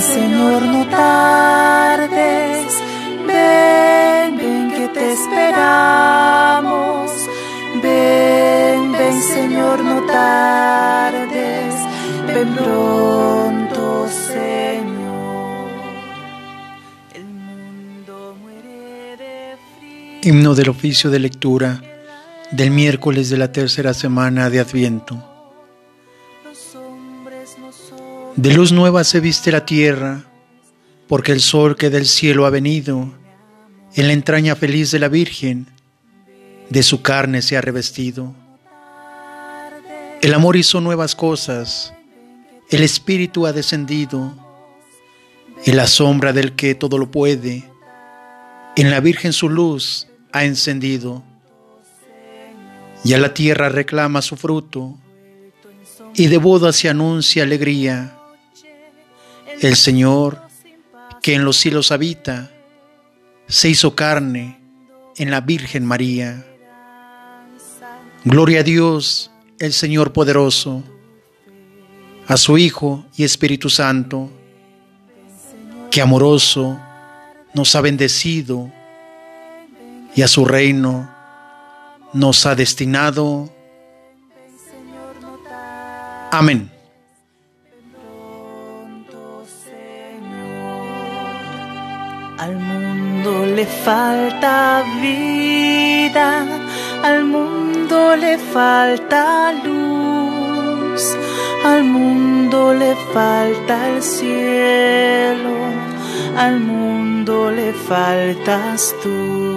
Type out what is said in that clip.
Señor, no tardes. Ven, ven que te esperamos. Ven, ven, Señor, no tardes. Ven pronto, Señor. El mundo muere de frío. Himno del oficio de lectura del miércoles de la tercera semana de Adviento. De luz nueva se viste la tierra, porque el sol que del cielo ha venido, en la entraña feliz de la Virgen, de su carne se ha revestido. El amor hizo nuevas cosas, el Espíritu ha descendido, en la sombra del que todo lo puede, en la Virgen su luz ha encendido. Y a la tierra reclama su fruto, y de boda se anuncia alegría. El Señor, que en los cielos habita, se hizo carne en la Virgen María. Gloria a Dios, el Señor poderoso, a su Hijo y Espíritu Santo, que amoroso nos ha bendecido y a su reino nos ha destinado. Amén. Al mundo le falta vida, al mundo le falta luz, al mundo le falta el cielo, al mundo le faltas tú.